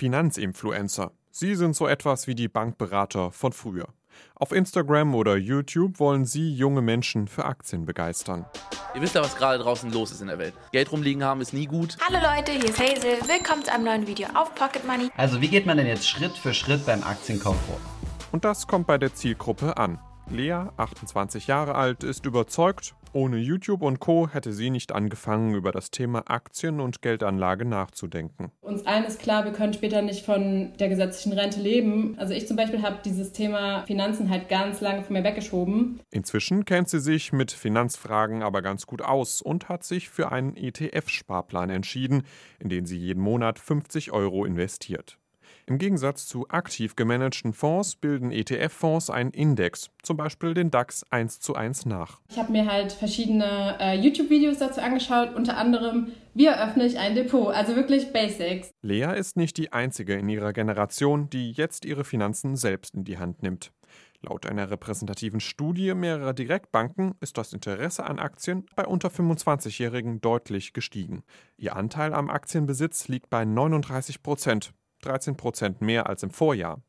Finanzinfluencer. Sie sind so etwas wie die Bankberater von früher. Auf Instagram oder YouTube wollen sie junge Menschen für Aktien begeistern. Ihr wisst ja, was gerade draußen los ist in der Welt. Geld rumliegen haben ist nie gut. Hallo Leute, hier ist Hazel. Willkommen zu einem neuen Video auf Pocket Money. Also wie geht man denn jetzt Schritt für Schritt beim Aktienkauf vor? Und das kommt bei der Zielgruppe an. Lea, 28 Jahre alt, ist überzeugt, ohne YouTube und Co. hätte sie nicht angefangen, über das Thema Aktien und Geldanlage nachzudenken. Uns allen ist klar, wir können später nicht von der gesetzlichen Rente leben. Also ich zum Beispiel habe dieses Thema Finanzen halt ganz lange von mir weggeschoben. Inzwischen kennt sie sich mit Finanzfragen aber ganz gut aus und hat sich für einen ETF-Sparplan entschieden, in den sie jeden Monat 50 Euro investiert. Im Gegensatz zu aktiv gemanagten Fonds bilden ETF-Fonds einen Index, zum Beispiel den DAX 1 zu 1 nach. Ich habe mir halt verschiedene äh, YouTube-Videos dazu angeschaut, unter anderem, wie eröffne ich ein Depot, also wirklich Basics. Lea ist nicht die einzige in ihrer Generation, die jetzt ihre Finanzen selbst in die Hand nimmt. Laut einer repräsentativen Studie mehrerer Direktbanken ist das Interesse an Aktien bei unter 25-Jährigen deutlich gestiegen. Ihr Anteil am Aktienbesitz liegt bei 39 Prozent. 13 Prozent mehr als im Vorjahr.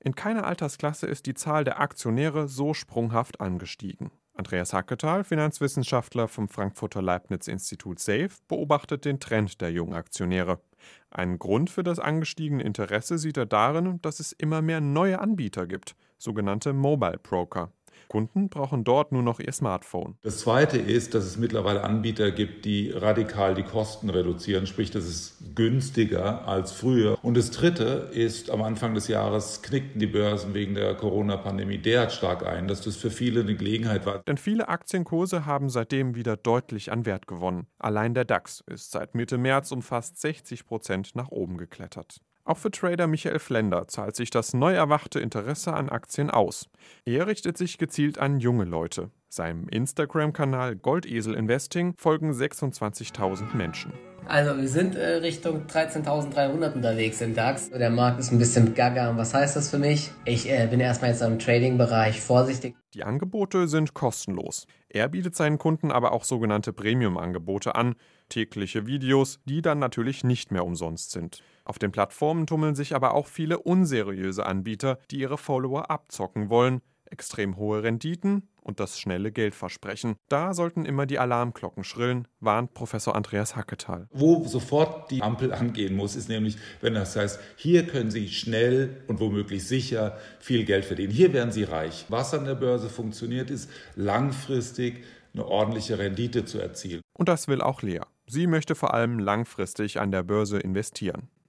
In keiner Altersklasse ist die Zahl der Aktionäre so sprunghaft angestiegen. Andreas Hacketal, Finanzwissenschaftler vom Frankfurter Leibniz-Institut SAFE, beobachtet den Trend der jungen Aktionäre. Einen Grund für das angestiegene Interesse sieht er darin, dass es immer mehr neue Anbieter gibt, sogenannte Mobile Broker. Kunden brauchen dort nur noch ihr Smartphone. Das Zweite ist, dass es mittlerweile Anbieter gibt, die radikal die Kosten reduzieren, sprich, das ist günstiger als früher. Und das Dritte ist, am Anfang des Jahres knickten die Börsen wegen der Corona-Pandemie derart stark ein, dass das für viele eine Gelegenheit war. Denn viele Aktienkurse haben seitdem wieder deutlich an Wert gewonnen. Allein der DAX ist seit Mitte März um fast 60 Prozent nach oben geklettert. Auch für Trader Michael Flender zahlt sich das neu erwachte Interesse an Aktien aus. Er richtet sich gezielt an junge Leute. Seinem Instagram-Kanal Goldesel Investing folgen 26.000 Menschen. Also wir sind äh, Richtung 13.300 unterwegs im DAX. Der Markt ist ein bisschen gaga. Und was heißt das für mich? Ich äh, bin erstmal jetzt im Trading-Bereich vorsichtig. Die Angebote sind kostenlos. Er bietet seinen Kunden aber auch sogenannte Premium-Angebote an, tägliche Videos, die dann natürlich nicht mehr umsonst sind. Auf den Plattformen tummeln sich aber auch viele unseriöse Anbieter, die ihre Follower abzocken wollen, extrem hohe Renditen und das schnelle Geld versprechen. Da sollten immer die Alarmglocken schrillen, warnt Professor Andreas Hacketal. Wo sofort die Ampel angehen muss, ist nämlich, wenn das heißt, hier können Sie schnell und womöglich sicher viel Geld verdienen. Hier werden Sie reich. Was an der Börse funktioniert, ist langfristig eine ordentliche Rendite zu erzielen. Und das will auch Lea. Sie möchte vor allem langfristig an der Börse investieren.